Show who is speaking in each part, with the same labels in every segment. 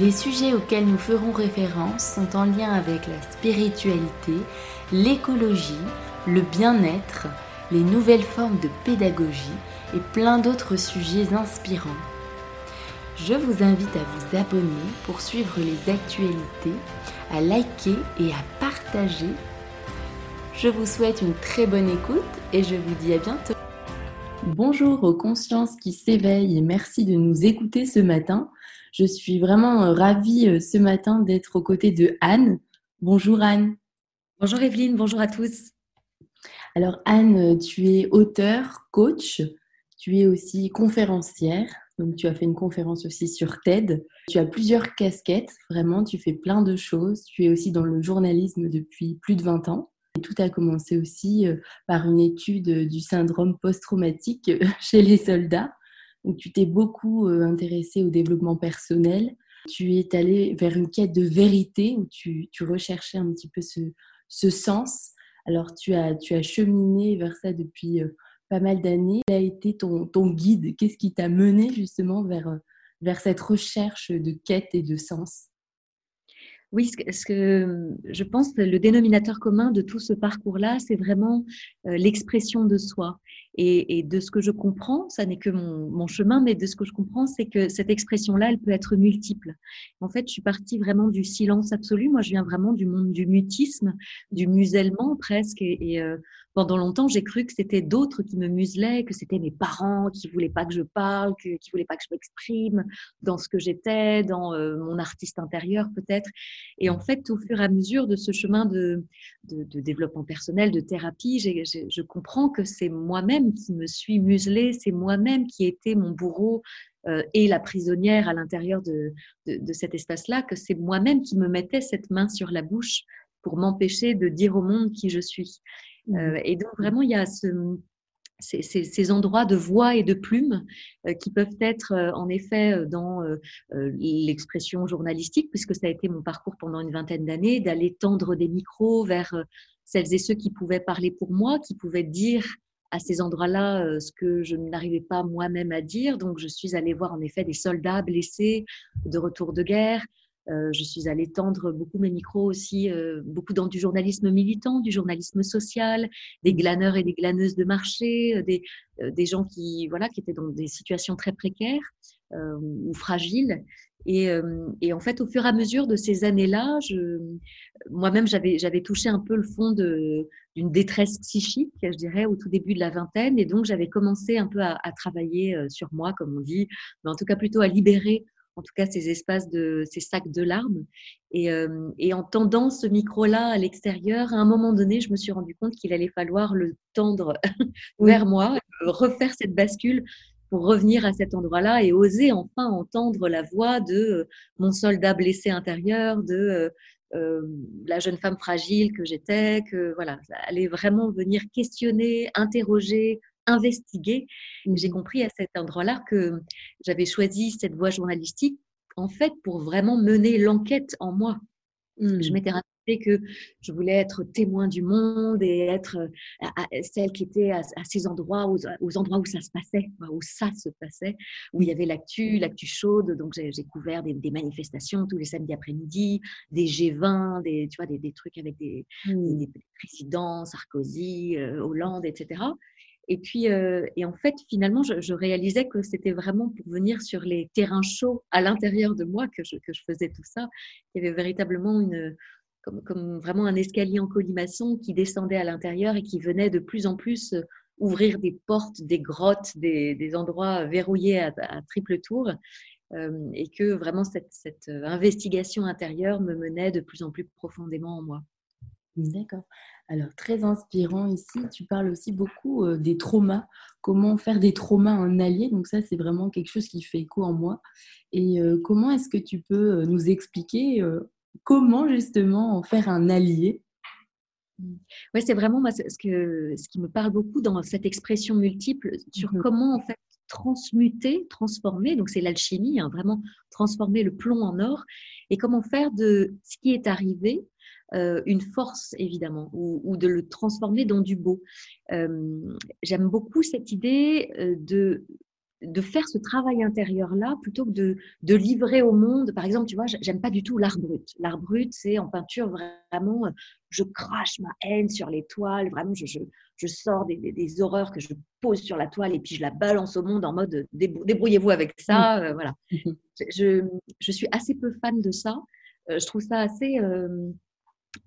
Speaker 1: Les sujets auxquels nous ferons référence sont en lien avec la spiritualité, l'écologie, le bien-être, les nouvelles formes de pédagogie et plein d'autres sujets inspirants. Je vous invite à vous abonner pour suivre les actualités, à liker et à partager. Je vous souhaite une très bonne écoute et je vous dis à bientôt. Bonjour aux consciences qui s'éveillent et merci de nous écouter ce matin. Je suis vraiment ravie euh, ce matin d'être aux côtés de Anne. Bonjour Anne.
Speaker 2: Bonjour Evelyne, bonjour à tous.
Speaker 1: Alors Anne, tu es auteur, coach, tu es aussi conférencière, donc tu as fait une conférence aussi sur TED. Tu as plusieurs casquettes, vraiment, tu fais plein de choses. Tu es aussi dans le journalisme depuis plus de 20 ans. Et tout a commencé aussi euh, par une étude du syndrome post-traumatique chez les soldats. Donc tu t'es beaucoup euh, intéressé au développement personnel. Tu es allé vers une quête de vérité où tu, recherchais un petit peu ce, sens alors, tu as, cheminé vers ça depuis euh, pas mal d'années. Quel a été ton, guide? Qu'est-ce qui t'a mené justement vers, cette recherche de quête et de sens?
Speaker 2: Oui, ce que, je pense le dénominateur commun de tout ce parcours-là, c'est vraiment euh, l'expression de soi. Et, de ce que je comprends, ça n'est que mon, chemin, mais de ce que je comprends, c'est que cette expression-là, elle peut être multiple. En fait, je suis partie vraiment du silence absolu. Moi, je viens vraiment du monde du mutisme, du musellement presque. Et, euh, pendant longtemps, j'ai cru que c'était d'autres qui me muselaient, que c'était mes parents qui voulaient pas que je parle, que, qui voulaient pas que je m'exprime dans ce que j'étais, dans euh, mon artiste intérieur peut-être. Et en fait, au fur et à mesure de ce chemin de, de, développement personnel, de thérapie, je comprends que c'est moi-même qui me suis muselée, c'est moi-même qui ai été mon bourreau euh, et la prisonnière à l'intérieur de, de, cet espace-là, que c'est moi-même qui me mettais cette main sur la bouche pour m'empêcher de dire au monde qui je suis. Mmh. Euh, et donc vraiment, il y a ce, ces, ces, endroits de voix et de plumes euh, qui peuvent être euh, en effet dans l'expression journalistique, puisque ça a été mon parcours pendant une vingtaine d'années, d'aller tendre des micros vers celles et ceux qui pouvaient parler pour moi, qui pouvaient dire à ces endroits-là ce que je n'arrivais pas moi-même à dire. Donc je suis allée voir en effet des soldats blessés de retour de guerre, euh, je suis allée tendre beaucoup mes micros aussi, euh, beaucoup dans du journalisme militant, du journalisme social, des glaneurs et des glaneuses de marché, euh, des, gens qui, voilà, qui étaient dans des situations très précaires ou fragiles. Et, et, en fait, au fur et à mesure de ces années-là, moi-même, j'avais touché un peu le fond de, d'une détresse psychique, je dirais, au tout début de la vingtaine. Et donc, j'avais commencé un peu à, à travailler sur moi, comme on dit, mais en tout cas plutôt à libérer en tout cas ces espaces de ces sacs de larmes. Et, euh, et en tendant ce micro-là à l'extérieur, à un moment donné, je me suis rendu compte qu'il allait falloir le tendre vers moi, refaire cette bascule pour revenir à cet endroit-là et oser enfin entendre la voix de euh, mon soldat blessé intérieur, de euh, la jeune femme fragile que j'étais, que voilà, aller vraiment venir questionner, interroger, investiguer. J'ai compris à cet endroit-là que j'avais choisi cette voie journalistique en fait pour vraiment mener l'enquête en moi. Je mmh. m'étais que je voulais être témoin du monde et être euh, celle qui était à, ces endroits, aux, endroits où ça se passait, où ça se passait, où il y avait l'actu, l'actu chaude. Donc j'ai couvert des, manifestations tous les samedis après-midi, des G20, des, tu vois, des, trucs avec des, mmh. présidents, Sarkozy, euh, Hollande, etc. Et puis, euh, et en fait, finalement, je, réalisais que c'était vraiment pour venir sur les terrains chauds à l'intérieur de moi que je, que je faisais tout ça. Il y avait véritablement une, comme, vraiment un escalier en colimaçon qui descendait à l'intérieur et qui venait de plus en plus euh, ouvrir des portes, des grottes, des, endroits verrouillés à, triple tour. Euh, et que vraiment cette, cette investigation intérieure me menait de plus en plus profondément en moi.
Speaker 1: D'accord. Alors, très inspirant ici. Tu parles aussi beaucoup euh, des traumas, comment faire des traumas un allié? Donc ça, c'est vraiment quelque chose qui fait écho en moi. Et euh, comment est-ce que tu peux euh, nous expliquer comment justement en faire un allié?
Speaker 2: Oui, c'est vraiment ce, que, ce qui me parle beaucoup dans cette expression multiple sur mmh comment en fait transmuter, transformer, donc c'est l'alchimie, hein, vraiment transformer le plomb en or, et comment faire de ce qui est arrivé euh, une force, évidemment, ou, de le transformer dans du beau. Euh, j'aime beaucoup cette idée euh, de de faire ce travail intérieur-là plutôt que de, de, livrer au monde. Par exemple, tu vois, j'aime pas du tout l'art brut. L'art brut, c'est en peinture vraiment, je crache ma haine sur les toiles, vraiment, je, je, je sors des, des, horreurs que je pose sur la toile et puis je la balance au monde en mode débrouillez-vous avec ça. voilà. Je, je, suis assez peu fan de ça. je trouve ça assez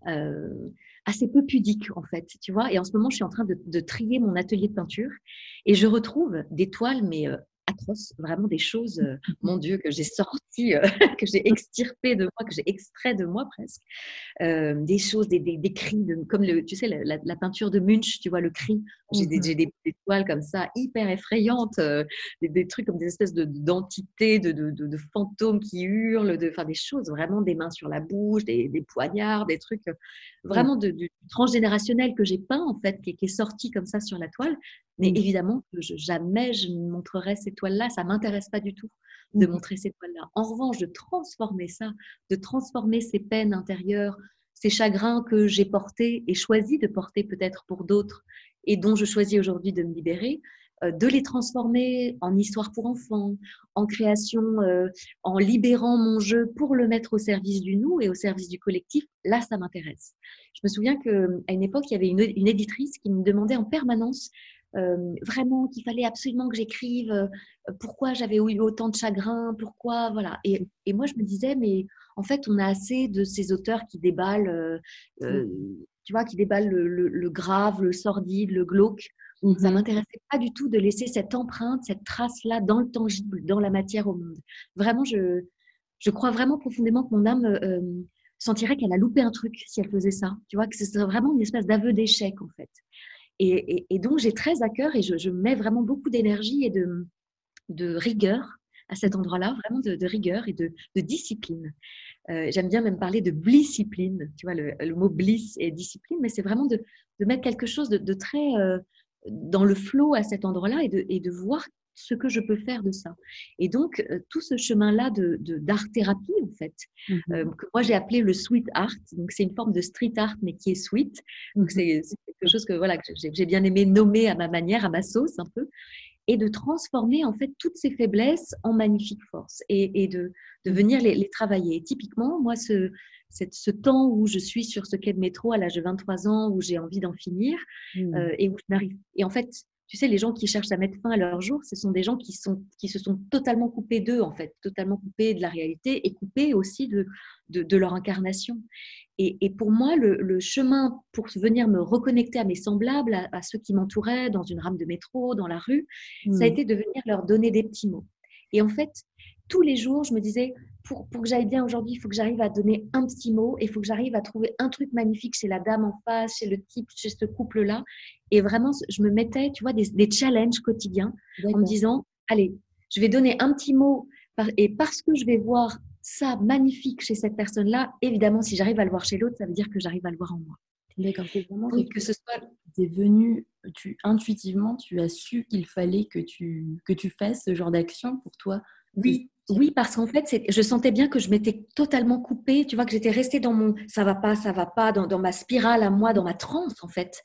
Speaker 2: euh, assez peu pudique en fait, tu vois. Et en ce moment, je suis en train de, de trier mon atelier de peinture et je retrouve des toiles, mais euh, atroces, vraiment des choses, euh, mon Dieu, que j'ai sorties, euh, que j'ai extirpées de moi, que j'ai extrait de moi presque. Euh, des choses, des, des, des cris, de, comme le, tu sais, la, la, peinture de Munch, tu vois, le cri. J'ai des, mmh des, toiles comme ça, hyper effrayantes, des, trucs comme des espèces d'entités, de, de, de, fantômes qui hurlent, de, des choses, vraiment des mains sur la bouche, des, poignards, des trucs vraiment de, du transgénérationnel que j'ai peint, en fait, qui, qui, est sorti comme ça sur la toile. Mais mmh. évidemment, je, jamais je ne montrerai ces toiles-là. Ça m'intéresse pas du tout de mmh. montrer ces toiles-là. En revanche, de transformer ça, de transformer ces peines intérieures, ces chagrins que j'ai portés et choisi de porter peut-être pour d'autres et dont je choisis aujourd'hui de me libérer, euh, de les transformer en histoire pour enfants, en création, euh, en libérant mon jeu pour le mettre au service du nous et au service du collectif, là, ça m'intéresse. Je me souviens qu'à une époque, il y avait une, une, éditrice qui me demandait en permanence euh, vraiment qu'il fallait absolument que j'écrive euh, pourquoi j'avais eu autant de chagrin, pourquoi, voilà. Et, et, moi, je me disais, mais en fait, on a assez de ces auteurs qui déballent, euh, tu vois, qui déballent le, le, grave, le sordide, le glauque. Ça Ça mhm. m'intéressait pas du tout de laisser cette empreinte, cette trace-là dans le tangible, dans la matière au monde. Vraiment, je, je crois vraiment profondément que mon âme sentirait qu'elle a loupé un truc si elle faisait ça. Tu vois, que ce serait vraiment une espèce d'aveu d'échec, en fait. Et, donc, j'ai très à cœur et je, mets vraiment beaucoup d'énergie et de, rigueur à cet endroit-là, vraiment de, rigueur et de, discipline. Euh, j'aime bien même parler de blisscipline. Tu vois, le, mot bliss et discipline, mais c'est vraiment de, mettre quelque chose de, très euh, dans le flot à cet endroit-là et de voir ce que je peux faire de ça. Et donc, euh, tout ce chemin-là de, d'art-thérapie, en fait, mmh euh, que moi j'ai appelé le sweet art, donc c'est une forme de street art, mais qui est sweet. Donc, mmh c'est, quelque chose que, voilà, que j'ai, bien aimé nommer à ma manière, à ma sauce un peu, et de transformer en fait toutes ces faiblesses en magnifiques forces et, et de, de, mmh venir les, les, travailler. Et typiquement, moi, ce, cette, ce temps où je suis sur ce quai de métro à l'âge de 23 ans, où j'ai envie d'en finir, euh, et où je n'arrive. Et en fait, tu sais, les gens qui cherchent à mettre fin à leur jour, ce sont des gens qui, sont, qui se sont totalement coupés d'eux, en fait, totalement coupés de la réalité et coupés aussi de, de, leur incarnation. Et, et pour moi, le, chemin pour venir me reconnecter à mes semblables, à, ceux qui m'entouraient dans une rame de métro, dans la rue, ça a mmh. été de venir leur donner des petits mots. Et en fait, tous les jours, je me disais, pour, pour que j'aille bien aujourd'hui, il faut que j'arrive à donner un petit mot et il faut que j'arrive à trouver un truc magnifique chez la dame en face, chez le type, chez ce couple-là. Et vraiment, je me mettais, tu vois, des, des challenges quotidiens en me disant, allez, je vais donner un petit mot et parce que je vais voir ça magnifique chez cette personne-là, évidemment, si j'arrive à le voir chez l'autre, ça veut dire que j'arrive à le voir en moi.
Speaker 1: D'accord, c'est vraiment que ce soit, es venu, tu intuitivement, tu as su qu'il fallait que tu que tu fasses ce genre d'action pour toi.
Speaker 2: Oui, oui, parce qu'en fait, je sentais bien que je m'étais totalement coupée, tu vois, que j'étais restée dans mon ça va pas, ça va pas, dans, ma spirale à moi, dans ma transe, en fait,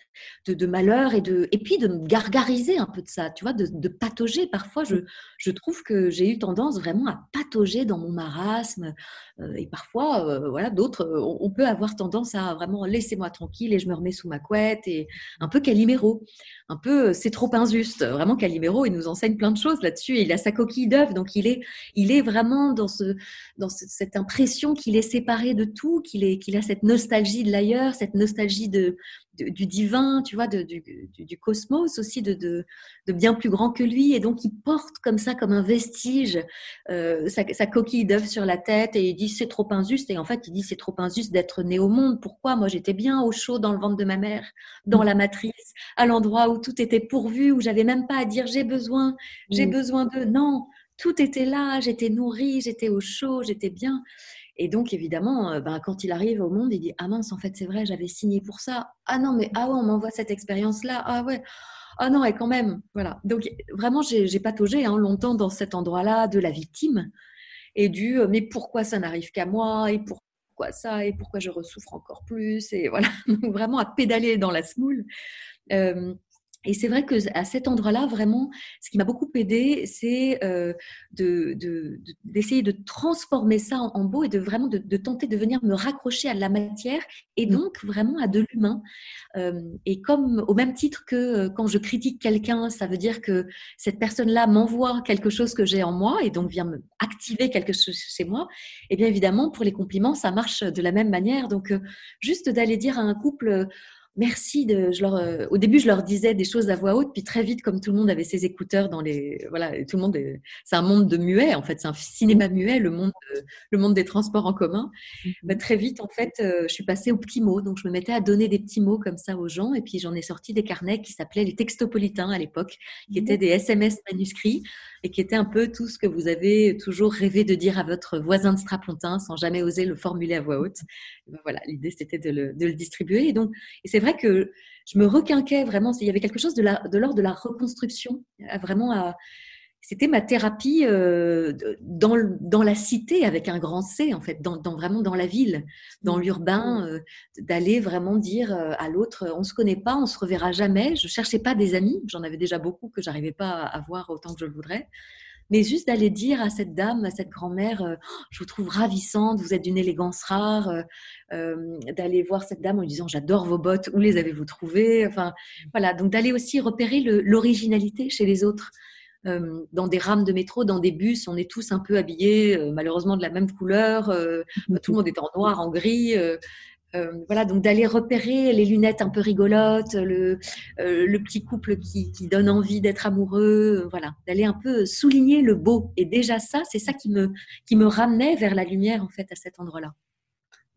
Speaker 2: de, malheur et, de, et puis de me gargariser un peu de ça, tu vois, de, patauger. Parfois, je, trouve que j'ai eu tendance vraiment à patauger dans mon marasme. Euh, et parfois, euh, voilà, d'autres, on, on, peut avoir tendance à vraiment laisser moi tranquille et je me remets sous ma couette et un peu Calimero. Un peu, c'est trop injuste. Vraiment, Calimero, il nous enseigne plein de choses là-dessus. Il a sa coquille d'œuf, donc il est vraiment dans, ce, dans cette impression qu'il est séparé de tout, qu'il qu'il a cette nostalgie de l'ailleurs, cette nostalgie de, du divin, tu vois, de, du, du, cosmos aussi, de, de, bien plus grand que lui. Et donc, il porte comme ça, comme un vestige, euh, sa, coquille d'œuf sur la tête et il dit c'est trop injuste. Et en fait, il dit c'est trop injuste d'être né au monde. Pourquoi? Moi, j'étais bien au chaud dans le ventre de ma mère, dans la matrice, à l'endroit où tout était pourvu, où j'avais même pas à dire j'ai besoin, j'ai besoin de. Non, tout était là, j'étais nourrie, j'étais au chaud, j'étais bien. Et donc, évidemment, euh, ben, quand il arrive au monde, il dit Ah mince, en fait, c'est vrai, j'avais signé pour ça. Ah non, mais ah ouais, on m'envoie cette expérience-là. Ah ouais. Ah non, et quand même. Voilà. Donc, vraiment, j'ai pataugé hein, longtemps dans cet endroit-là de la victime et du euh, Mais pourquoi ça n'arrive qu'à moi Et pourquoi ça Et pourquoi je ressouffre encore plus Et voilà. Donc, vraiment à pédaler dans la smoule. Euh, et c'est vrai que à cet endroit-là, vraiment, ce qui m'a beaucoup aidé, c'est euh, d'essayer de, de, transformer ça en, beau et de vraiment de, tenter de venir me raccrocher à la matière et mmh. donc vraiment à de l'humain. Euh, et comme au même titre que euh, quand je critique quelqu'un, ça veut dire que cette personne-là m'envoie quelque chose que j'ai en moi et donc vient me activer quelque chose chez moi. Et bien évidemment, pour les compliments, ça marche de la même manière. Donc, juste d'aller dire à un couple merci de. Je leur, euh, au début, je leur disais des choses à voix haute, puis très vite, comme tout le monde avait ses écouteurs dans les. Voilà, tout le monde. C'est un monde de muet, en fait. C'est un cinéma muet, le monde, le monde des transports en commun. Mm-hmm. Bah, très vite, en fait, euh, je suis passée aux petits mots. Donc, je me mettais à donner des petits mots comme ça aux gens. Et puis, j'en ai sorti des carnets qui s'appelaient les textopolitains à l'époque, qui étaient des SMS manuscrits et qui étaient un peu tout ce que vous avez toujours rêvé de dire à votre voisin de strapontin sans jamais oser le formuler à voix haute. Ben voilà, l'idée c'était de le, de le, distribuer. Et donc, et c'est vrai que je me requinquais vraiment. Il y avait quelque chose de l'ordre de, la reconstruction, vraiment à, c'était ma thérapie euh, dans, dans, la cité avec un grand C en fait, dans, dans vraiment dans la ville, dans mmh. l'urbain, euh, d'aller vraiment dire euh, à l'autre, on se connaît pas, on se reverra jamais. Je cherchais pas des amis, j'en avais déjà beaucoup que j'arrivais pas à avoir autant que je le voudrais, mais juste d'aller dire à cette dame, à cette grand-mère, je vous trouve ravissante, vous êtes d'une élégance rare, d'aller voir cette dame en lui disant j'adore vos bottes, où les avez-vous trouvées, enfin voilà, donc d'aller aussi repérer l'originalité chez les autres. Euh, dans des rames de métro, dans des bus, on est tous un peu habillés euh, malheureusement de la même couleur. Euh, tout le monde est en noir, en gris. voilà, donc d'aller repérer les lunettes un peu rigolotes, le, le petit couple qui, qui donne envie d'être amoureux, voilà, d'aller un peu souligner le beau. Et déjà ça, c'est ça qui me, qui me ramenait vers la lumière en fait à cet endroit-là.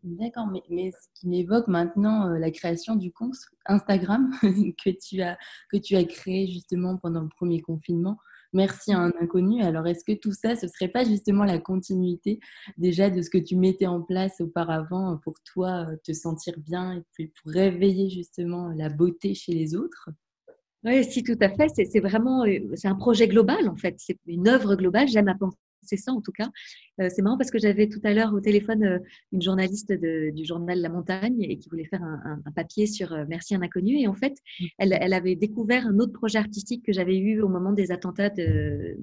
Speaker 1: D'accord, mais, mais, ce qui m'évoque maintenant la création du compte Instagram que tu as que tu as créé justement pendant le premier confinement merci à un inconnu. Alors, est-ce que tout ça, ce serait pas justement la continuité déjà de ce que tu mettais en place auparavant pour toi euh, te sentir bien et puis pour réveiller justement la beauté chez les autres?
Speaker 2: Oui, si, tout à fait. C'est vraiment, euh, un projet global en fait. C'est une œuvre globale. J'aime à penser c'est ça en tout cas. Euh, c'est marrant parce que j'avais tout à l'heure au téléphone euh, une journaliste du journal La Montagne et qui voulait faire un, papier sur euh, Merci un inconnu. Et en fait, mmh. elle, avait découvert un autre projet artistique que j'avais eu au moment des attentats de,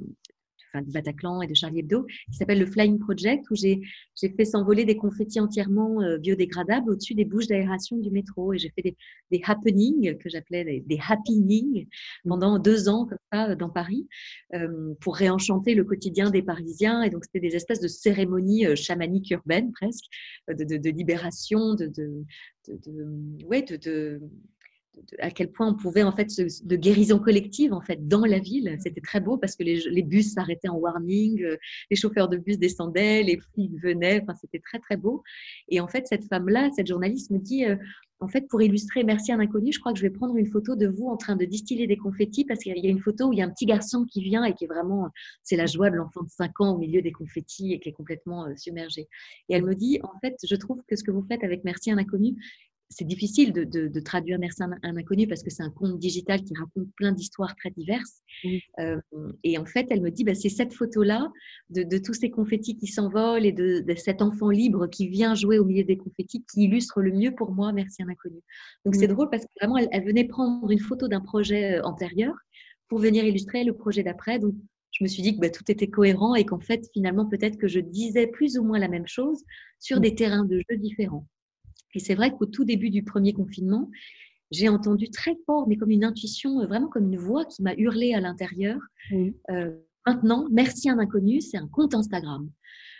Speaker 2: du Bataclan et de Charlie Hebdo, qui s'appelle le Flying Project, où j'ai fait s'envoler des confettis entièrement euh, biodégradables au-dessus des bouches d'aération du métro. Et j'ai fait des, happenings, que j'appelais des, des, happenings, pendant deux ans, comme ça, euh, dans Paris, euh, pour réenchanter le quotidien des Parisiens. Et donc, c'était des espèces de cérémonies chamaniques urbaines, presque, de, libération, de, ouais, de, à quel point on pouvait en fait de guérison collective en fait dans la ville. C'était très beau parce que les, bus s'arrêtaient en warning, euh, les chauffeurs de bus descendaient, les flics venaient. Enfin, c'était très très beau. Et en fait, cette femme-là, cette journaliste me dit. Euh, en fait, pour illustrer Merci à un inconnu, je crois que je vais prendre une photo de vous en train de distiller des confettis parce qu'il y a une photo où il y a un petit garçon qui vient et qui est vraiment, c'est la joie de l'enfant de 5 ans au milieu des confettis et qui est complètement euh, submergé. Et elle me dit, en fait, je trouve que ce que vous faites avec Merci à un inconnu, c'est difficile de, traduire Merci un, un inconnu parce que c'est un conte digital qui raconte plein d'histoires très diverses. Euh, et en fait, elle me dit, bah, c'est cette photo-là de, tous ces confettis qui s'envolent et de, cet enfant libre qui vient jouer au milieu des confettis qui illustre le mieux pour moi Merci un inconnu. Donc c'est drôle parce que vraiment, elle, venait prendre une photo d'un projet euh, antérieur pour venir illustrer le projet d'après. Donc je me suis dit que bah, tout était cohérent et qu'en fait, finalement, peut-être que je disais plus ou moins la même chose sur des terrains de jeu différents. Et c'est vrai qu'au tout début du premier confinement, j'ai entendu très fort, mais comme une intuition, euh, vraiment comme une voix qui m'a hurlé à l'intérieur. Euh, maintenant, merci un inconnu, c'est un compte Instagram.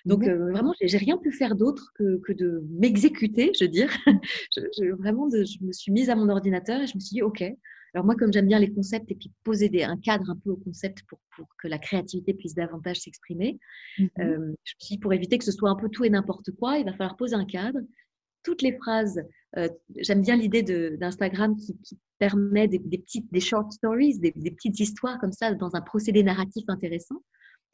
Speaker 2: Donc euh, vraiment, j'ai rien pu faire d'autre que, que, de m'exécuter, je veux dire. je, vraiment, je me suis mise à mon ordinateur et je me suis dit, ok. Alors moi, comme j'aime bien les concepts et puis poser des, un cadre un peu au concept pour, pour que la créativité puisse davantage s'exprimer, mmh euh, je me suis dit, pour éviter que ce soit un peu tout et n'importe quoi, il va falloir poser un cadre. Toutes les phrases, euh, j'aime bien l'idée d'Instagram qui, qui, permet des, petites, des short stories, des petites histoires comme ça dans un procédé narratif intéressant.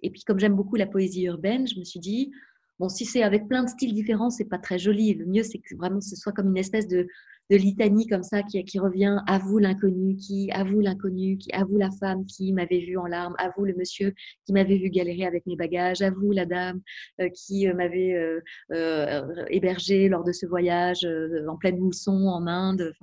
Speaker 2: Et puis, comme j'aime beaucoup la poésie urbaine, je me suis dit, bon, si c'est avec plein de styles différents, c'est pas très joli. Le mieux, c'est que vraiment ce soit comme une espèce de, litanie comme ça qui, revient à vous l'inconnu, qui à vous l'inconnu, qui à vous la femme qui m'avait vu en larmes, à vous le monsieur qui m'avait vu galérer avec mes bagages, à vous la dame euh, qui euh, m'avait euh, hébergé lors de ce voyage en pleine mousson en Inde.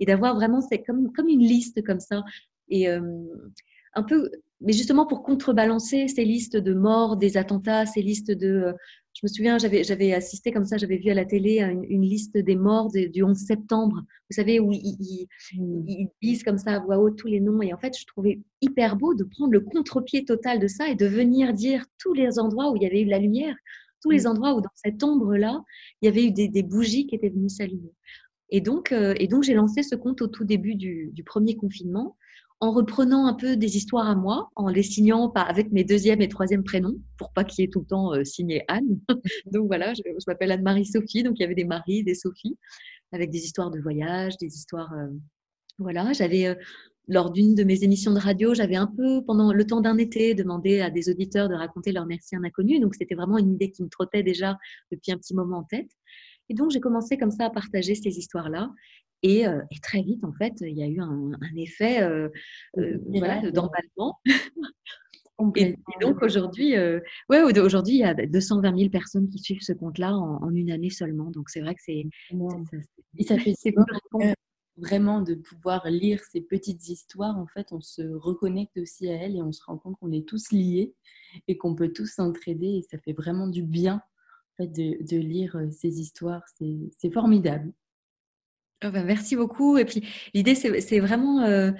Speaker 2: Et d'avoir vraiment, c'est comme, comme une liste comme ça. Et un peu, mais justement pour contrebalancer ces listes de morts, des attentats, ces listes de. Euh, je me souviens, j'avais, assisté comme ça, j'avais vu à la télé une, une liste des morts du 11 septembre. Vous savez, où ils, mmh. ils, disent comme ça à voix haute tous les noms. Et en fait, je trouvais hyper beau de prendre le contre-pied total de ça et de venir dire tous les endroits où il y avait eu de la lumière, tous les mmh. endroits où dans cette ombre-là, il y avait eu des, des bougies qui étaient venues s'allumer. Et donc, euh, et donc j'ai lancé ce compte au tout début du, du premier confinement en reprenant un peu des histoires à moi, en les signant avec mes deuxième et troisième prénoms, pour pas qu'il y ait tout le temps euh, signé Anne. donc voilà, je, m'appelle Anne-Marie Sophie, donc il y avait des Marie, des Sophie, avec des histoires de voyage, des histoires. Euh, voilà, j'avais. Euh, lors d'une de mes émissions de radio, j'avais un peu, pendant le temps d'un été, demandé à des auditeurs de raconter leur merci à un inconnu. Donc, c'était vraiment une idée qui me trottait déjà depuis un petit moment en tête. Et donc, j'ai commencé comme ça à partager ces histoires-là. Et, euh, et, très vite, en fait, il y a eu un, un effet euh, euh, voilà, d'emballement. et, donc aujourd'hui, euh, ouais, aujourd'hui, il y a 220 000 personnes qui suivent ce compte-là en, en, une année seulement. Donc c'est vrai que c'est.
Speaker 1: Et ça fait c'est vraiment de pouvoir lire ces petites histoires. En fait, on se reconnecte aussi à elles et on se rend compte qu'on est tous liés et qu'on peut tous s'entraider. Et ça fait vraiment du bien en fait, de, de lire ces histoires. C'est formidable.
Speaker 2: Oh ben merci beaucoup. Et puis l'idée, c'est vraiment euh,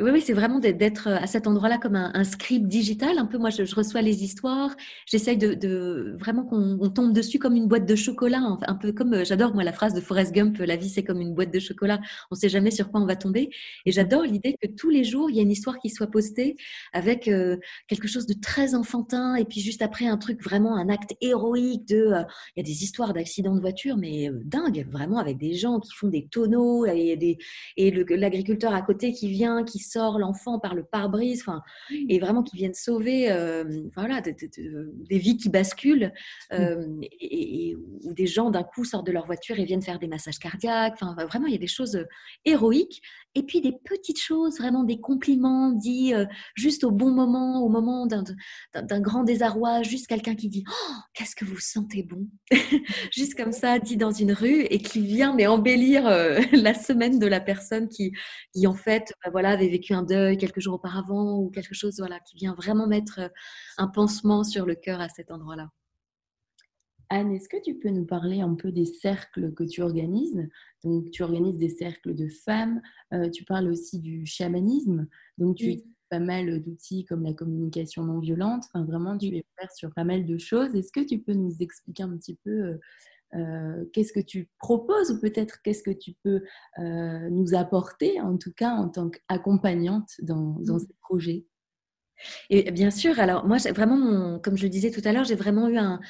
Speaker 2: oui, oui c'est vraiment d'être à cet endroit-là comme un, script digital. Un peu, moi, je, reçois les histoires, j'essaye de, vraiment qu'on tombe dessus comme une boîte de chocolat, un peu comme euh, j'adore moi la phrase de Forrest Gump, la vie c'est comme une boîte de chocolat, on ne sait jamais sur quoi on va tomber. Et j'adore l'idée que tous les jours il y a une histoire qui soit postée avec euh, quelque chose de très enfantin. Et puis juste après un truc vraiment un acte héroïque de, euh, il y a des histoires d'accidents de voiture mais dingue, vraiment avec des gens qui font des tonneaux et et l'agriculteur à côté qui vient, qui sort l'enfant par le pare-brise, enfin, et vraiment qui viennent sauver, euh, voilà, des, vies qui basculent, euh, et, ou des gens d'un coup sortent de leur voiture et viennent faire des massages cardiaques. Enfin, vraiment, il y a des choses héroïques et puis des petites choses, vraiment des compliments dits euh, juste au bon moment, au moment d'un grand désarroi, juste quelqu'un qui dit oh, Qu'est-ce que vous sentez bon? Juste comme ça, dit dans une rue et qui vient mais embellir euh, la semaine de la personne qui, en fait bah, voilà, avait vécu un deuil quelques jours auparavant ou quelque chose voilà, qui vient vraiment mettre euh, un pansement sur le cœur à cet endroit-là.
Speaker 1: Anne, est-ce que tu peux nous parler un peu des cercles que tu organises? Donc, tu organises des cercles de femmes, euh, tu parles aussi du chamanisme, donc tu utilises pas mal d'outils comme la communication non violente, enfin vraiment tu es ouvert sur pas mal de choses. Est-ce que tu peux nous expliquer un petit peu euh, euh, qu'est-ce que tu proposes ou peut-être qu'est-ce que tu peux nous apporter, en tout cas en tant qu'accompagnante dans, dans ces projets?
Speaker 2: Et bien sûr, alors moi, vraiment, comme je le disais tout à l'heure, j'ai vraiment eu un,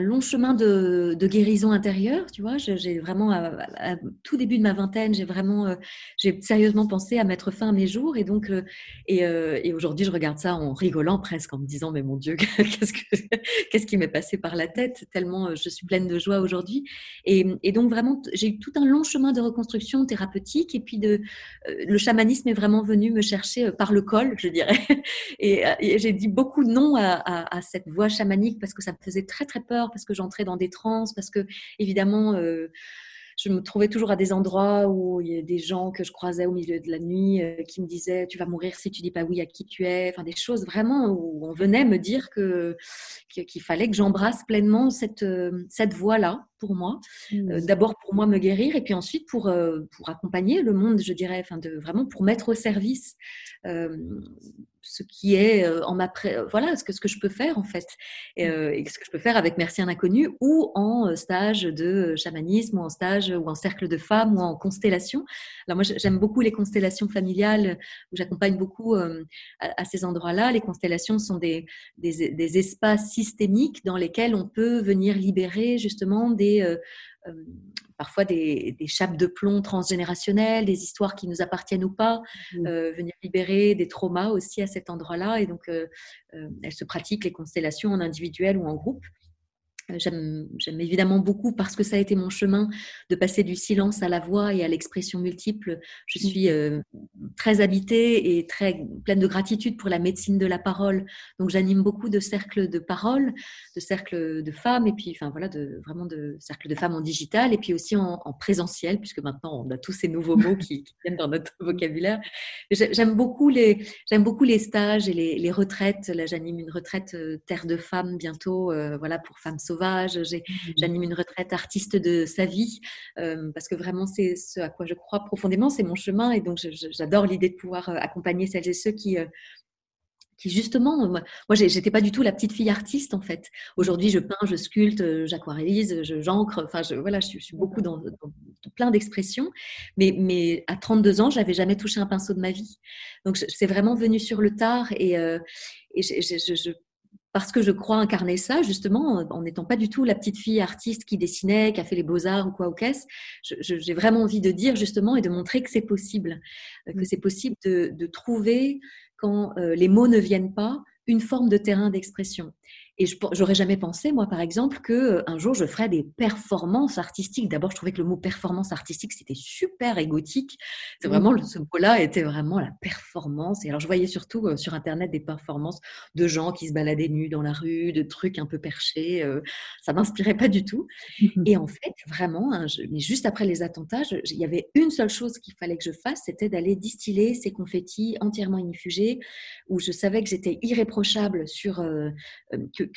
Speaker 2: long chemin de, guérison intérieure, tu vois. J'ai vraiment, à, tout début de ma vingtaine, j'ai vraiment, euh, j'ai sérieusement pensé à mettre fin à mes jours. Et donc, euh, euh, et, aujourd'hui, je regarde ça en rigolant presque, en me disant, mais mon Dieu, qu'est-ce, qui m'est passé par la tête? Tellement je suis pleine de joie aujourd'hui. Et, donc, vraiment, j'ai eu tout un long chemin de reconstruction thérapeutique. Et puis, de, le chamanisme est vraiment venu me chercher par le col, je dirais. et, j'ai dit beaucoup non à, cette voix chamanique parce que ça me faisait très très peur, parce que j'entrais dans des transes, parce que évidemment euh, je me trouvais toujours à des endroits où il y a des gens que je croisais au milieu de la nuit euh, qui me disaient tu vas mourir si tu dis pas oui à qui tu es, enfin des choses vraiment où on venait me dire qu'il fallait que j'embrasse pleinement cette euh, cette voie là pour moi. Mmh. D'abord pour moi me guérir et puis ensuite pour, pour accompagner le monde, je dirais, enfin de, vraiment pour mettre au service ce qui est en ma voilà ce que ce que je peux faire en fait et, mmh. et, ce que je peux faire avec Merci un inconnu ou en stage de chamanisme ou en stage ou en cercle de femmes ou en constellation. Alors moi j'aime beaucoup les constellations familiales où j'accompagne beaucoup à, ces endroits-là. Les constellations sont des, des, des, espaces systémiques dans lesquels on peut venir libérer justement des parfois des, chapes de plomb transgénérationnelles, des histoires qui nous appartiennent ou pas, mmh. euh, venir libérer des traumas aussi à cet endroit-là. Et donc, euh, euh, elles se pratiquent les constellations en individuel ou en groupe. Euh, j'aime évidemment beaucoup parce que ça a été mon chemin de passer du silence à la voix et à l'expression multiple. Je mmh. suis euh, très habitée et très pleine de gratitude pour la médecine de la parole. Donc j'anime beaucoup de cercles de parole, de cercles de femmes et puis enfin voilà de vraiment de cercles de femmes en digital et puis aussi en, présentiel puisque maintenant on a tous ces nouveaux mots qui, viennent dans notre vocabulaire. J'aime beaucoup les j'aime beaucoup les stages et les, retraites. Là j'anime une retraite euh, terre de femmes bientôt voilà pour femmes sauvages Mmh. J'anime une retraite artiste de sa vie euh, parce que vraiment c'est ce à quoi je crois profondément, c'est mon chemin et donc j'adore l'idée de pouvoir euh, accompagner celles et ceux qui euh, qui justement, moi, j'étais pas du tout la petite fille artiste en fait. Aujourd'hui, je peins, je sculpte, j'aquarellise, j'encre. Enfin, je, voilà, je, suis beaucoup dans, plein d'expressions. Mais, mais à 32 ans, j'avais jamais touché un pinceau de ma vie. Donc, c'est vraiment venu sur le tard et, et je, je, parce que je crois incarner ça, justement, en n'étant pas du tout la petite fille artiste qui dessinait, qui a fait les beaux-arts ou quoi ou qu'est-ce. J'ai vraiment envie de dire, justement, et de montrer que c'est possible, euh, que mmh. c'est possible de, trouver, quand euh, les mots ne viennent pas, une forme de terrain d'expression. Et je n'aurais jamais pensé, moi, par exemple, qu'un euh, jour, je ferais des performances artistiques. D'abord, je trouvais que le mot performance artistique, c'était super égotique. C'est vraiment, ce mot-là était vraiment la performance. Et alors, je voyais surtout euh, sur Internet des performances de gens qui se baladaient nus dans la rue, de trucs un peu perchés. Euh, ça m'inspirait pas du tout. Et en fait, vraiment, hein, mais juste après les attentats, il y avait une seule chose qu'il fallait que je fasse, c'était d'aller distiller ces confettis entièrement inifugés, où je savais que j'étais irréprochable sur que,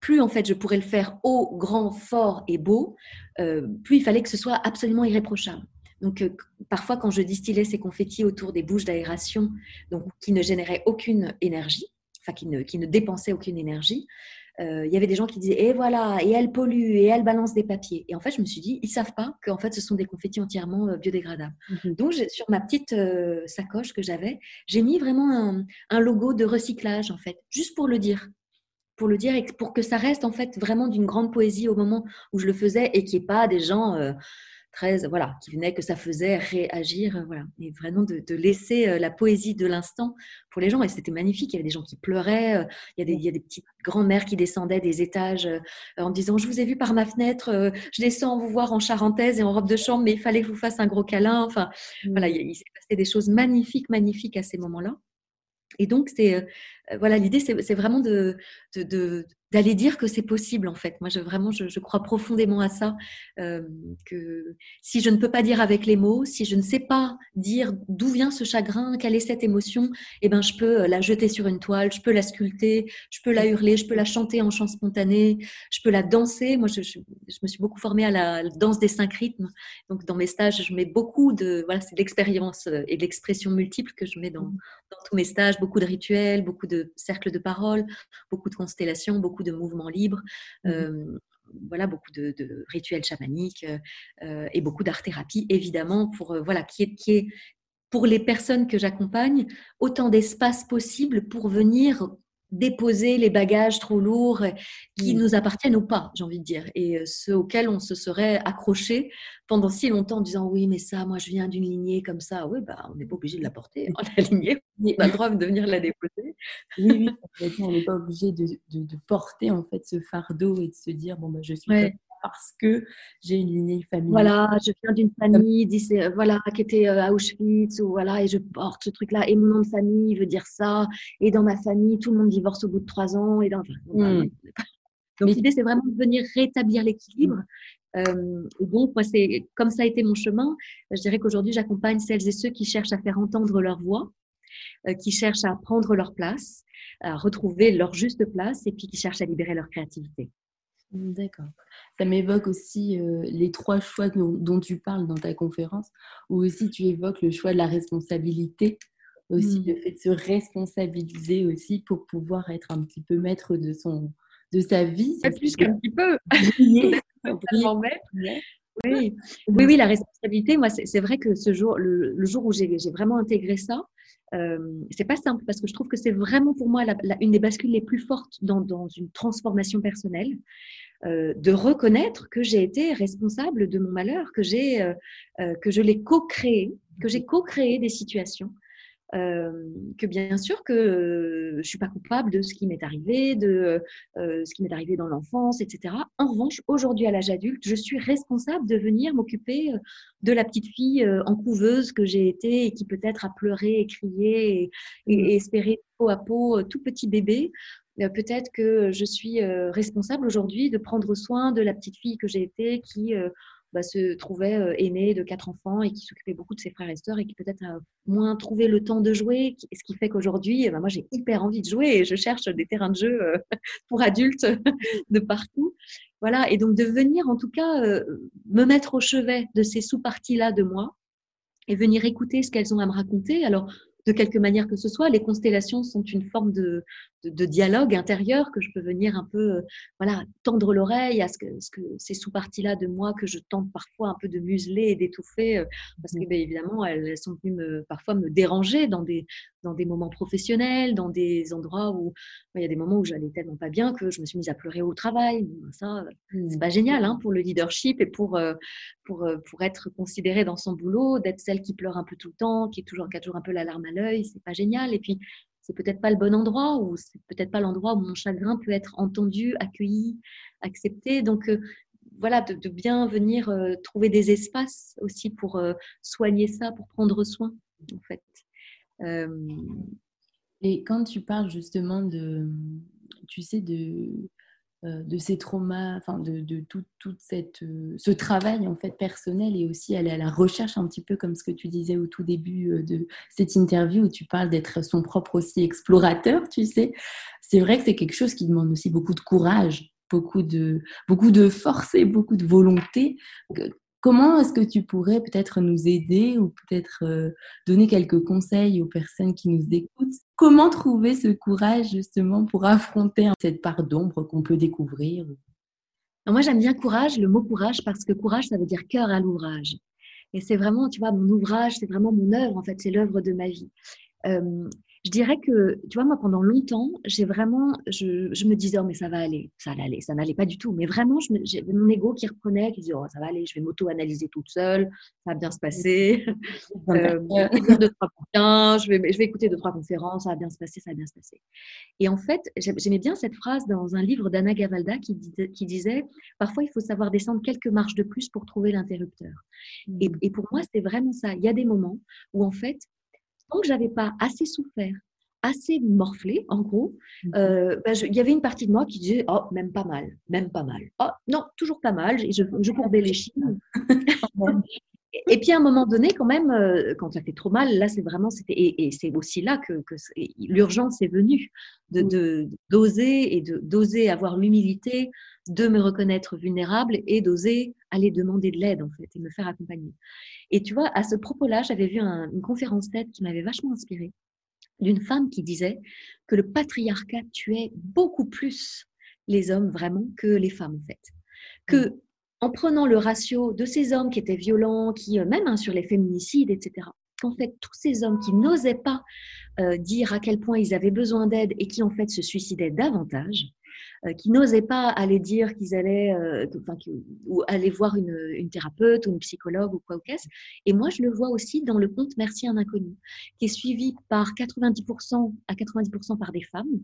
Speaker 2: plus en fait je pourrais le faire haut, grand, fort et beau, euh, plus il fallait que ce soit absolument irréprochable. Donc euh, parfois quand je distillais ces confettis autour des bouches d'aération, donc qui ne généraient aucune énergie, enfin qui ne, qui ne dépensaient aucune énergie, euh, il y avait des gens qui disaient et voilà et elle pollue et elle balance des papiers et en fait je me suis dit ils savent pas qu'en fait ce sont des confettis entièrement biodégradables mhm. donc sur ma petite sacoche que j'avais j'ai mis vraiment un, un, logo de recyclage en fait juste pour le dire pour le dire et pour que ça reste en fait vraiment d'une grande poésie au moment où je le faisais et qu'il n'y ait pas des gens euh, très voilà qui venaient que ça faisait réagir euh, voilà et vraiment de, laisser euh, la poésie de l'instant pour les gens. Et c'était magnifique. Il y avait des gens qui pleuraient il y a des, il y a des petites grand-mères qui descendaient des étages en disant je vous ai vu par ma fenêtre je descends vous voir en charentaise et en robe de chambre mais il fallait que je vous fasse un gros câlin enfin voilà mmh. il, il s'est passé des choses magnifiques magnifiques à ces moments là et donc, c'est voilà, l'idée, c'est vraiment de, de, d'aller dire que c'est possible en fait. Moi, je, vraiment, je, crois profondément à ça, euh, que si je ne peux pas dire avec les mots, si je ne sais pas dire d'où vient ce chagrin, quelle est cette émotion, eh ben, je peux la jeter sur une toile, je peux la sculpter, je peux la hurler, je peux la chanter en chant spontané, je peux la danser. Moi, je, je, me suis beaucoup formée à la danse des cinq rythmes. Donc, dans mes stages, je mets beaucoup de, voilà, c'est de l'expérience et de l'expression multiple que je mets dans, dans tous mes stages, beaucoup de rituels, beaucoup de cercles de parole, beaucoup de constellations, beaucoup de mouvements libres. Mmh euh, voilà beaucoup de, rituels chamaniques euh, et beaucoup d'art-thérapie, évidemment, pour euh, voilà qui est, qui est pour les personnes que j'accompagne autant d'espace possible pour venir déposer les bagages trop lourds qui nous appartiennent ou pas, j'ai envie de dire, et euh, ceux auxquels on se serait accroché pendant si longtemps en disant oui, mais ça, moi je viens d'une lignée comme ça, oui, bah, on n'est pas obligé de la porter, hein, la lignée, on a le droit de venir la déposer.
Speaker 1: Oui, oui, on n'est pas obligé de, de, porter en fait ce fardeau et de se dire bon, bah, je suis parce que j'ai une lignée familiale.
Speaker 2: Voilà, je viens d'une famille euh, voilà, qui était euh, à Auschwitz, ou voilà, et je porte ce truc-là, et mon nom de famille veut dire ça, et dans ma famille, tout le monde divorce au bout de trois ans. Et dans... Hmm. Donc l'idée, c'est vraiment de venir rétablir l'équilibre. Euh, donc, moi, c'est comme ça a été mon chemin. Je dirais qu'aujourd'hui, j'accompagne celles et ceux qui cherchent à faire entendre leur voix, qui cherchent à prendre leur place, à retrouver leur juste place, et puis qui cherchent à libérer leur créativité.
Speaker 1: D'accord. Ça m'évoque aussi euh, les trois choix dont, tu parles dans ta conférence, où aussi tu évoques le choix de la responsabilité, aussi mmh. le fait de se responsabiliser aussi pour pouvoir être un petit peu maître de son de sa vie.
Speaker 2: plus qu'un petit peu. Oui. oui, oui, la responsabilité, moi, c'est vrai que ce jour, le, jour où j'ai vraiment intégré ça, euh, c'est pas simple parce que je trouve que c'est vraiment pour moi une des bascules les plus fortes dans, une transformation personnelle. Euh, de reconnaître que j'ai été responsable de mon malheur, que j'ai, euh, que je l'ai co-créé, que j'ai co-créé des situations que bien sûr que euh, je suis pas coupable de ce qui m'est arrivé, de euh, ce qui m'est arrivé dans l'enfance, etc. En revanche, aujourd'hui à l'âge adulte, je suis responsable de venir m'occuper de la petite fille en couveuse que j'ai été et qui peut-être a pleuré et crié et, et, espéré peau à peau tout petit bébé. Peut-être que je suis responsable aujourd'hui de prendre soin de la petite fille que j'ai été qui bah, se trouvait euh, aîné de quatre enfants et qui s'occupait beaucoup de ses frères et sœurs et qui peut-être a moins trouvé le temps de jouer. Ce qui fait qu'aujourd'hui, bah, moi, j'ai hyper envie de jouer et je cherche des terrains de jeu euh, pour adultes de partout. Voilà. Et donc, de venir, en tout cas, euh, me mettre au chevet de ces sous-parties-là de moi et venir écouter ce qu'elles ont à me raconter. Alors, de quelque manière que ce soit. Les constellations sont une forme de, de, dialogue intérieur que je peux venir un peu euh, voilà, tendre l'oreille à ce que, ce que ces sous-parties-là de moi que je tente parfois un peu de museler et d'étouffer, euh, parce que mmh. bien évidemment, elles, sont venues me, parfois me déranger dans des, dans des moments professionnels, dans des endroits où il y a des moments où j'allais tellement pas bien que je me suis mise à pleurer au travail. Ça, c'est mmh. pas génial hein, pour le leadership et pour, euh, pour, pour être considérée dans son boulot, d'être celle qui pleure un peu tout le temps, qui, est toujours, qui a toujours un peu l'alarme à l'œil, c'est pas génial. Et puis, c'est peut-être pas le bon endroit ou c'est peut-être pas l'endroit où mon chagrin peut être entendu, accueilli, accepté. Donc, euh, voilà, de, bien venir euh, trouver des espaces aussi pour euh, soigner ça, pour prendre soin, en fait.
Speaker 1: Et quand tu parles justement de, tu sais, de, euh, de ces traumas, enfin de, tout, cette, euh, ce travail en fait personnel et aussi aller à la recherche un petit peu comme ce que tu disais au tout début euh, de cette interview où tu parles d'être son propre aussi explorateur, tu sais. C'est vrai que c'est quelque chose qui demande aussi beaucoup de courage, beaucoup de, beaucoup de force et beaucoup de volonté. Comment est-ce que tu pourrais peut-être nous aider ou peut-être euh, donner quelques conseils aux personnes qui nous écoutent? Comment trouver ce courage justement pour affronter cette part d'ombre qu'on peut découvrir?
Speaker 2: Moi, j'aime bien courage, le mot courage, parce que courage, ça veut dire cœur à l'ouvrage. Et c'est vraiment, tu vois, mon ouvrage, c'est vraiment mon œuvre, en fait, c'est l'œuvre de ma vie. Je dirais que, tu vois, moi, pendant longtemps, j'ai vraiment, je, je, me disais, oh, mais ça va aller, ça allait aller, ça n'allait pas du tout. Mais vraiment, j'avais mon ego qui reprenait, qui disait, oh, ça va aller, je vais m'auto-analyser toute seule, ça va bien se passer. euh, deux, trois je vais, je vais écouter deux, trois conférences, ça va bien se passer, ça va bien se passer. Et en fait, j'aimais bien cette phrase dans un livre d'Anna Gavalda qui, qui, disait, parfois, il faut savoir descendre quelques marches de plus pour trouver l'interrupteur. Et, mmh. et pour moi, c'est vraiment ça. Il y a des moments où, en fait, tant que j'avais pas assez souffert, assez morflé, en gros, mmh euh, bah, il y avait une partie de moi qui disait Oh, même pas mal, même pas mal. Oh, non, toujours pas mal. je, je courbais les chines. Et puis à un moment donné, quand même, euh, quand ça fait trop mal, là, c'est vraiment, c'était, et, c'est aussi là que, l'urgence est venue de, d'oser et de, d'oser avoir l'humilité de me reconnaître vulnérable et d'oser aller demander de l'aide, en fait, et me faire accompagner. Et tu vois, à ce propos-là, j'avais vu une conférence TED qui m'avait vachement inspirée, d'une femme qui disait que le patriarcat tuait beaucoup plus les hommes vraiment que les femmes, en fait. Que. En prenant le ratio de ces hommes qui étaient violents, qui, euh, même hein, sur les féminicides, etc., qu'en fait, tous ces hommes qui n'osaient pas euh, dire à quel point ils avaient besoin d'aide et qui, en fait, se suicidaient davantage, euh, qui n'osaient pas aller dire qu'ils allaient, enfin, ou aller voir une, une, thérapeute ou une psychologue ou quoi ou qu'est-ce. Et moi, je le vois aussi dans le compte Merci un inconnu, qui est suivi par 90% à 90% par des femmes.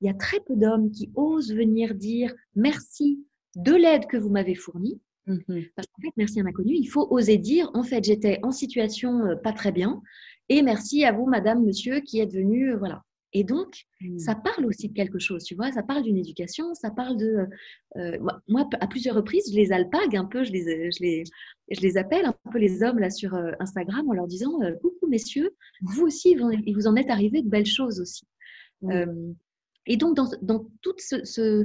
Speaker 2: Il y a très peu d'hommes qui osent venir dire merci de l'aide que vous m'avez fournie. Mmh Parce qu'en fait, merci un inconnu, il faut oser dire, en fait, j'étais en situation euh, pas très bien, et merci à vous, madame, monsieur, qui êtes venu, voilà. Et donc, mmh. ça parle aussi de quelque chose, tu vois, ça parle d'une éducation, ça parle de... Euh, moi, à plusieurs reprises, je les alpague un peu, je les, euh, je les, je les appelle un peu les hommes là sur euh, Instagram en leur disant Coucou messieurs, vous aussi, il vous en êtes arrivé de belles choses aussi. et donc, dans, dans tout ce, ce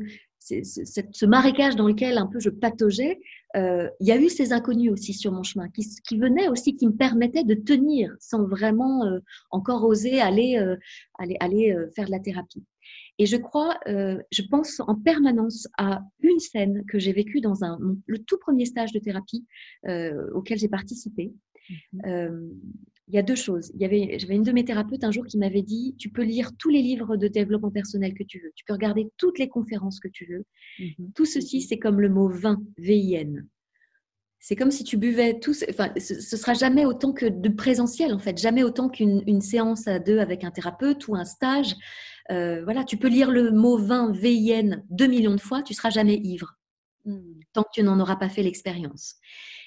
Speaker 2: marécage dans lequel un peu je pataugeais, euh, il y a eu ces inconnus aussi sur mon chemin qui, venaient aussi, qui me permettaient de tenir sans vraiment euh, encore oser aller, euh, aller, aller faire de la thérapie. Et je crois, je pense en permanence à une scène que j'ai vécue dans un, le tout premier stage de thérapie auquel j'ai participé. Mmh il y a deux choses. Il y avait, j'avais une de mes thérapeutes un jour qui m'avait dit Tu peux lire tous les livres de développement personnel que tu veux, tu peux regarder toutes les conférences que tu veux. Mhm. Tout ceci, c'est comme le mot vin, V-I-N. C'est comme si tu buvais tout. Enfin, ce, ce sera jamais autant que de présentiel en fait, jamais autant qu'une séance à deux avec un thérapeute ou un stage. Euh, voilà, tu peux lire le mot vin, V-I-N, deux millions de fois, tu seras jamais ivre. Hmm. tant que tu n'en auras pas fait l'expérience.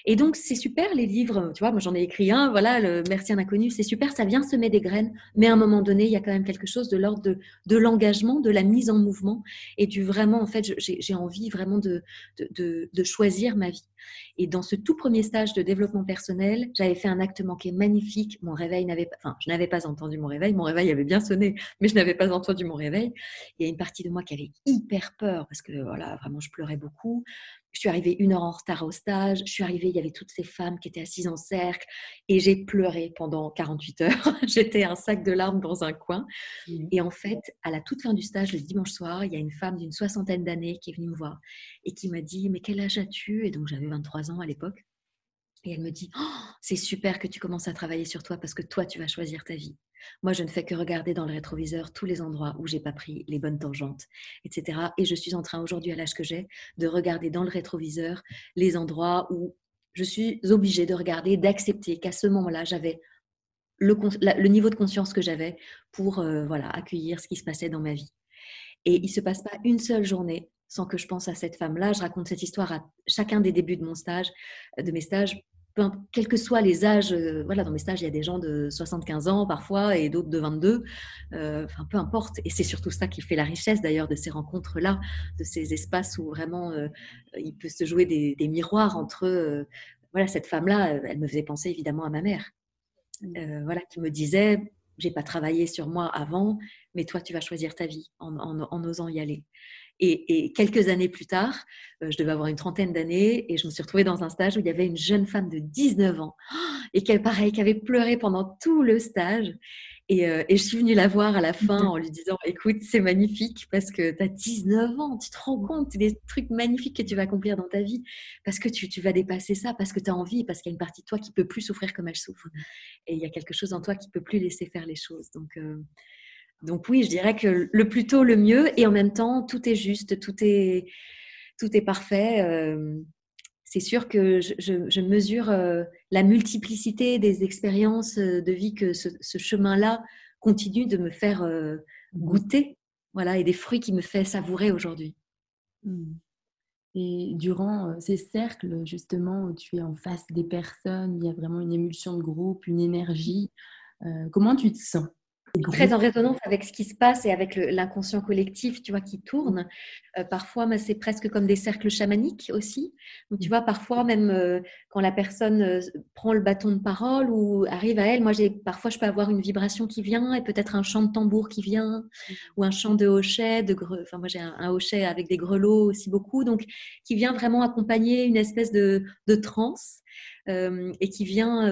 Speaker 2: Et donc, c'est super les livres, tu vois, moi j'en ai écrit un, voilà, le Merci un inconnu, c'est super, ça vient semer des graines, mais à un moment donné, il y a quand même quelque chose de l'ordre de, de l'engagement, de la mise en mouvement et du vraiment, en fait, j'ai envie vraiment de, de, de, choisir ma vie. Et dans ce tout premier stage de développement personnel, j'avais fait un acte manqué magnifique, mon réveil n'avait pas, enfin, je n'avais pas entendu mon réveil, mon réveil avait bien sonné, mais je n'avais pas entendu mon réveil. Il y a une partie de moi qui avait hyper peur parce que, voilà, vraiment, je pleurais beaucoup. Je suis arrivée une heure en retard au stage. Je suis arrivée, y avait toutes ces femmes qui étaient assises en cercle et j'ai pleuré pendant 48 heures. J'étais un sac de larmes dans un coin. Mmh. Et en fait, à la toute fin du stage, le dimanche soir, il y a une femme d'une soixantaine d'années qui est venue me voir et qui m'a dit Mais quel âge as-tu? Et donc, j'avais 23 ans à l'époque. Et elle me dit, oh, c'est super que tu commences à travailler sur toi parce que toi, tu vas choisir ta vie. Moi, je ne fais que regarder dans le rétroviseur tous les endroits où j'ai pas pris les bonnes tangentes, etc. Et je suis en train aujourd'hui, à l'âge que j'ai, de regarder dans le rétroviseur les endroits où je suis obligée de regarder, d'accepter qu'à ce moment-là, j'avais le, niveau de conscience que j'avais pour euh, accueillir ce qui se passait dans ma vie. Et il se passe pas une seule journée sans que je pense à cette femme-là. Je raconte cette histoire à chacun des débuts de mon stage, de mes stages, quels que soient les âges. Euh, voilà, dans mes stages, il y a des gens de 75 ans parfois et d'autres de 22. Euh, enfin, peu importe. Et c'est surtout ça qui fait la richesse d'ailleurs de ces rencontres-là, de ces espaces où vraiment euh, il peut se jouer des, miroirs entre. voilà, cette femme-là, elle me faisait penser évidemment à ma mère. Mmh. voilà, qui me disait j'ai pas travaillé sur moi avant, mais toi, tu vas choisir ta vie en, en osant y aller. Et, quelques années plus tard, euh, je devais avoir une trentaine d'années et je me suis retrouvée dans un stage où il y avait une jeune femme de 19 ans et qu'elle, pareil, qui avait pleuré pendant tout le stage. Euh, et, je suis venue la voir à la fin en lui disant Écoute, c'est magnifique parce que tu as 19 ans, tu te rends compte des trucs magnifiques que tu vas accomplir dans ta vie parce que tu, vas dépasser ça, parce que tu as envie, parce qu'il y a une partie de toi qui peut plus souffrir comme elle souffre. Et il y a quelque chose en toi qui peut plus laisser faire les choses. Donc, euh, donc oui, je dirais que le plus tôt, le mieux. Et en même temps, tout est juste, tout est, parfait. Euh, c'est sûr que je, mesure euh, la multiplicité des expériences euh, de vie que ce, chemin-là continue de me faire goûter. Voilà, et des fruits qui me fait savourer aujourd'hui.
Speaker 1: Mmh. Et durant ces cercles, justement, où tu es en face des personnes, il y a vraiment une émulsion de groupe, une énergie. comment tu te sens?
Speaker 2: Très en résonance avec ce qui se passe et avec l'inconscient collectif, tu vois, qui tourne. Euh, parfois, c'est presque comme des cercles chamaniques aussi. Donc, tu vois, parfois, même euh, quand la personne euh, prend le bâton de parole ou arrive à elle, moi, j'ai parfois, je peux avoir une vibration qui vient et peut-être un chant de tambour qui vient ou un chant de hochet, de enfin, moi, j'ai un, hochet avec des grelots aussi beaucoup, donc qui vient vraiment accompagner une espèce de, de transe et qui vient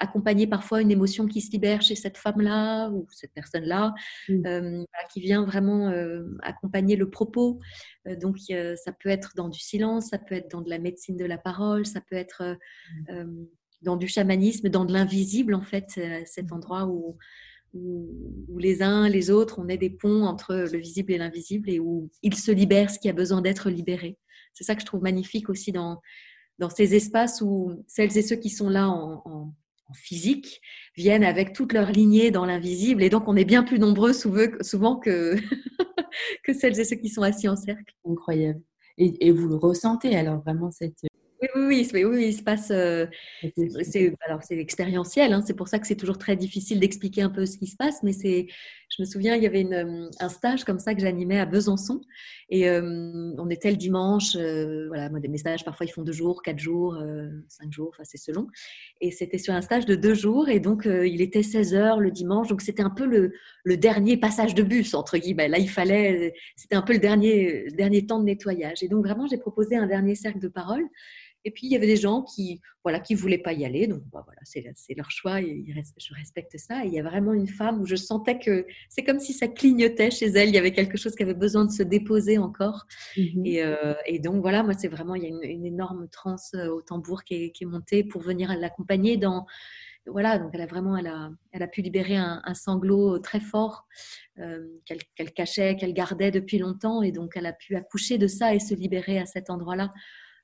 Speaker 2: accompagner parfois une émotion qui se libère chez cette femme-là ou cette personne-là, mmh. euh, qui vient vraiment euh, accompagner le propos. Euh, donc, ça peut être dans du silence, ça peut être dans de la médecine de la parole, ça peut être mmh. dans du chamanisme, dans de l'invisible, en fait, cet mmh. endroit où, où, les uns, les autres, on est des ponts entre le visible et l'invisible et où il se libère ce qui a besoin d'être libéré. C'est ça que je trouve magnifique aussi dans, dans ces espaces où celles et ceux qui sont là en, physique viennent avec toute leur lignée dans l'invisible. Et donc, on est bien plus nombreux souvent que, que celles et ceux qui sont assis en cercle.
Speaker 1: Incroyable. Et, vous le ressentez alors vraiment cette...
Speaker 2: Oui, oui, oui, oui, il se passe. Euh, c'est, alors, c'est expérientiel. Hein, c'est pour ça que c'est toujours très difficile d'expliquer un peu ce qui se passe. Mais c'est, je me souviens, il y avait une, un stage comme ça que j'animais à Besançon. Et euh, on était le dimanche. Euh, voilà, moi, mes stages, parfois, ils font deux jours, quatre jours, cinq jours. Enfin, c'est selon. Et c'était sur un stage de deux jours. Et donc, il était 16 heures le dimanche. Donc, c'était un peu le, le, dernier passage de bus, entre guillemets. Là, il fallait. C'était un peu le dernier, dernier temps de nettoyage. Et donc, vraiment, j'ai proposé un dernier cercle de parole. Et puis, il y avait des gens qui voilà, qui voulaient pas y aller. Donc, bah, voilà, c'est leur choix et je respecte ça. Et il y a vraiment une femme où je sentais que c'est comme si ça clignotait chez elle. Il y avait quelque chose qui avait besoin de se déposer encore. Et, euh, et, donc, voilà, moi, c'est vraiment, il y a une, énorme transe euh, au tambour qui est, qui est montée pour venir l'accompagner dans voilà, donc elle a vraiment, elle a, elle a pu libérer un, sanglot très fort euh, qu'elle cachait, qu'elle gardait depuis longtemps, et donc elle a pu accoucher de ça et se libérer à cet endroit-là.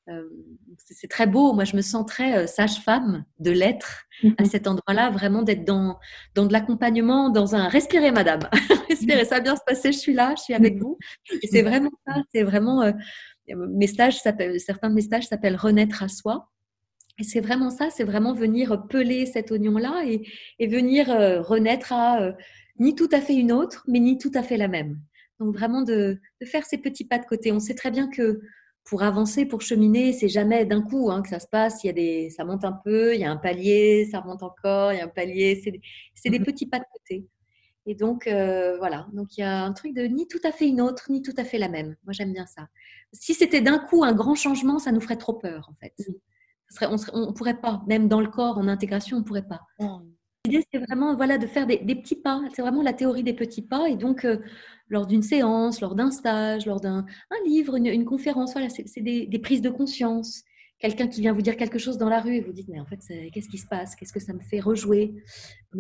Speaker 2: Euh, c'est très beau. Moi, je me sens très euh, sage-femme de l'être à mhm. cet endroit-là, vraiment d'être dans, dans de l'accompagnement, dans un respirer, madame. respirer, ça va bien se passer, je suis là, je suis avec mhm. vous. Et c'est vraiment ça, c'est vraiment. Euh, mes stages, certains de mes stages s'appellent Renaître à soi. Et c'est vraiment ça, c'est vraiment venir peler cet oignon-là et, et, venir renaître à ni tout à fait une autre, mais ni tout à fait la même. Donc vraiment de, de faire ces petits pas de côté. On sait très bien que pour avancer, pour cheminer, c'est jamais d'un coup hein, que ça se passe. Il y a des, ça monte un peu, il y a un palier, ça remonte encore, il y a un palier. C'est des, mmh petits pas de côté. Et donc euh, voilà, donc il y a un truc de ni tout à fait une autre, ni tout à fait la même. Moi j'aime bien ça. Si c'était d'un coup un grand changement, ça nous ferait trop peur en fait. On ne pourrait pas, même dans le corps, en intégration, on ne pourrait pas. L'idée, c'est vraiment voilà, de faire des, petits pas. C'est vraiment la théorie des petits pas. Et donc, euh, lors d'une séance, lors d'un stage, lors d'un livre, une, conférence, voilà, c'est des, des, prises de conscience. Quelqu'un qui vient vous dire quelque chose dans la rue et vous dites, mais en fait, qu'est-ce qui se passe? Qu'est-ce que ça me fait rejouer?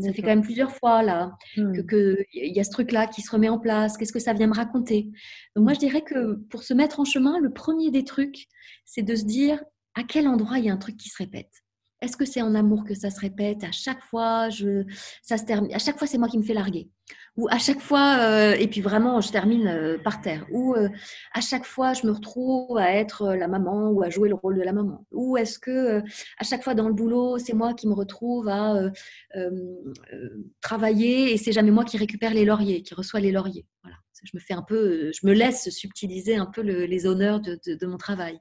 Speaker 2: Ça fait quand même plusieurs fois là mmh. que qu'il y a ce truc-là qui se remet en place. Qu'est-ce que ça vient me raconter? Donc, moi, je dirais que pour se mettre en chemin, le premier des trucs, c'est de se dire à quel endroit il y a un truc qui se répète? Est-ce que c'est en amour que ça se répète? À chaque fois, je, ça se termine. À chaque fois, c'est moi qui me fais larguer. Ou à chaque fois, euh, et puis vraiment, je termine euh, par terre. Ou euh, à chaque fois, je me retrouve à être la maman ou à jouer le rôle de la maman. Ou est-ce que à chaque fois dans le boulot, c'est moi qui me retrouve à travailler et c'est jamais moi qui récupère les lauriers, qui reçoit les lauriers. Voilà je me fais un peu, je me laisse subtiliser un peu les honneurs de, mon travail.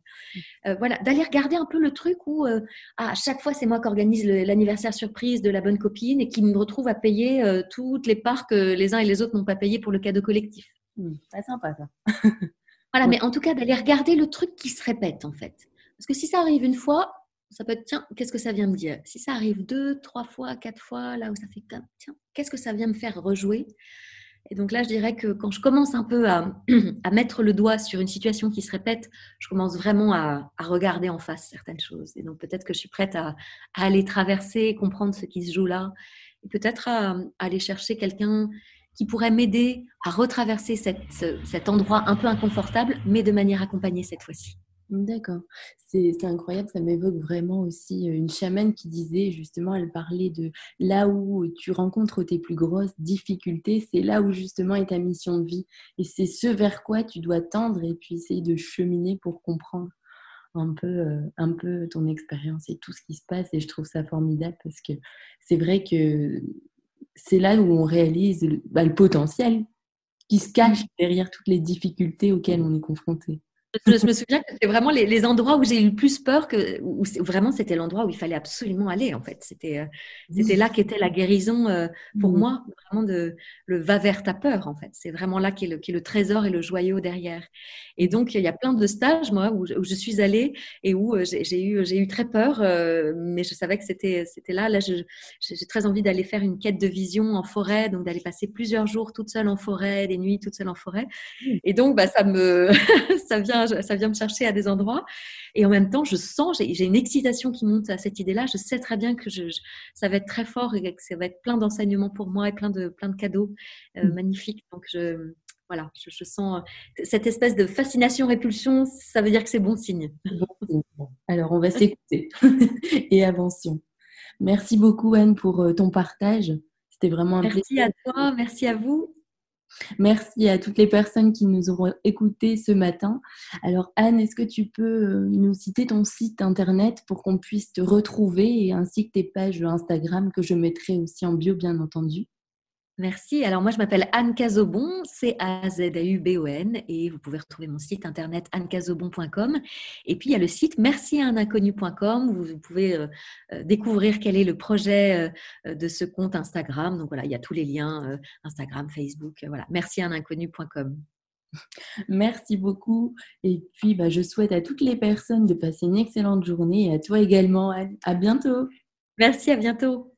Speaker 2: Euh, voilà, d'aller regarder un peu le truc où euh, à chaque fois c'est moi qui organise l'anniversaire surprise de la bonne copine et qui me retrouve à payer euh, toutes les parts que les uns et les autres n'ont pas payé pour le cadeau collectif.
Speaker 1: Mmh, très sympa ça.
Speaker 2: voilà, mais en tout cas d'aller regarder le truc qui se répète en fait. Parce que si ça arrive une fois, ça peut être tiens, qu'est-ce que ça vient me dire? Si ça arrive deux, trois fois, quatre fois, là où ça fait tiens, qu'est-ce que ça vient me faire rejouer? Et donc là, je dirais que quand je commence un peu à, mettre le doigt sur une situation qui se répète, je commence vraiment à, regarder en face certaines choses. Et donc peut-être que je suis prête à, aller traverser, comprendre ce qui se joue là, et peut-être à, aller chercher quelqu'un qui pourrait m'aider à retraverser cet endroit un peu inconfortable, mais de manière accompagnée cette fois-ci.
Speaker 1: D'accord. C'est incroyable, ça m'évoque vraiment aussi une chamane qui disait justement, elle parlait de là où tu rencontres tes plus grosses difficultés, c'est là où justement est ta mission de vie. Et c'est ce vers quoi tu dois tendre et puis essayer de cheminer pour comprendre un peu, un peu ton expérience et tout ce qui se passe. Et je trouve ça formidable parce que c'est vrai que c'est là où on réalise le, bah, le potentiel qui se cache derrière toutes les difficultés auxquelles on est confronté.
Speaker 2: Je, me souviens que c'était vraiment les, endroits où j'ai eu le plus peur, que, où vraiment c'était l'endroit où il fallait absolument aller en fait. C'était euh, c'était là qu'était la guérison euh, pour moi, vraiment de le va vers ta peur en fait. C'est vraiment là qu'est le, le trésor et le joyau derrière. Et donc il y a plein de stages moi où, je suis allée et où euh, j'ai eu eu très peur, mais je savais que c'était c'était là. Là j'ai très envie d'aller faire une quête de vision en forêt, donc d'aller passer plusieurs jours toute seule en forêt, des nuits toute seule en forêt. Et donc bah, ça me ça vient ça vient me chercher à des endroits. Et en même temps, je sens, j'ai une excitation qui monte à cette idée-là. Je sais très bien que je, ça va être très fort et que ça va être plein d'enseignements pour moi et plein de, plein de cadeaux euh, mm. magnifiques. Donc, je, voilà, je, sens euh, cette espèce de fascination-répulsion, ça veut dire que c'est bon signe.
Speaker 1: Alors, on va s'écouter et avancions. Merci beaucoup, Anne, pour euh, ton partage. C'était vraiment un
Speaker 2: merci
Speaker 1: plaisir.
Speaker 2: Merci à toi, merci à vous.
Speaker 1: Merci à toutes les personnes qui nous auront écoutés ce matin. Alors Anne, est-ce que tu peux euh, nous citer ton site internet pour qu'on puisse te retrouver ainsi que tes pages Instagram que je mettrai aussi en bio bien entendu?
Speaker 2: Merci. Alors moi, je m'appelle Anne Cazobon, C-A-Z-A-U-B-O-N, et vous pouvez retrouver mon site internet annecazobon.com. Et puis, il y a le site merci-à-un-inconnu.com où vous pouvez euh, euh, découvrir quel est le projet euh, de ce compte Instagram. Donc voilà, il y a tous les liens, Instagram, Facebook, voilà, merci-à-un-inconnu.com.
Speaker 1: Merci beaucoup. Et puis, bah, je souhaite à toutes les personnes de passer une excellente journée et à toi également, Anne. À bientôt.
Speaker 2: Merci, à bientôt.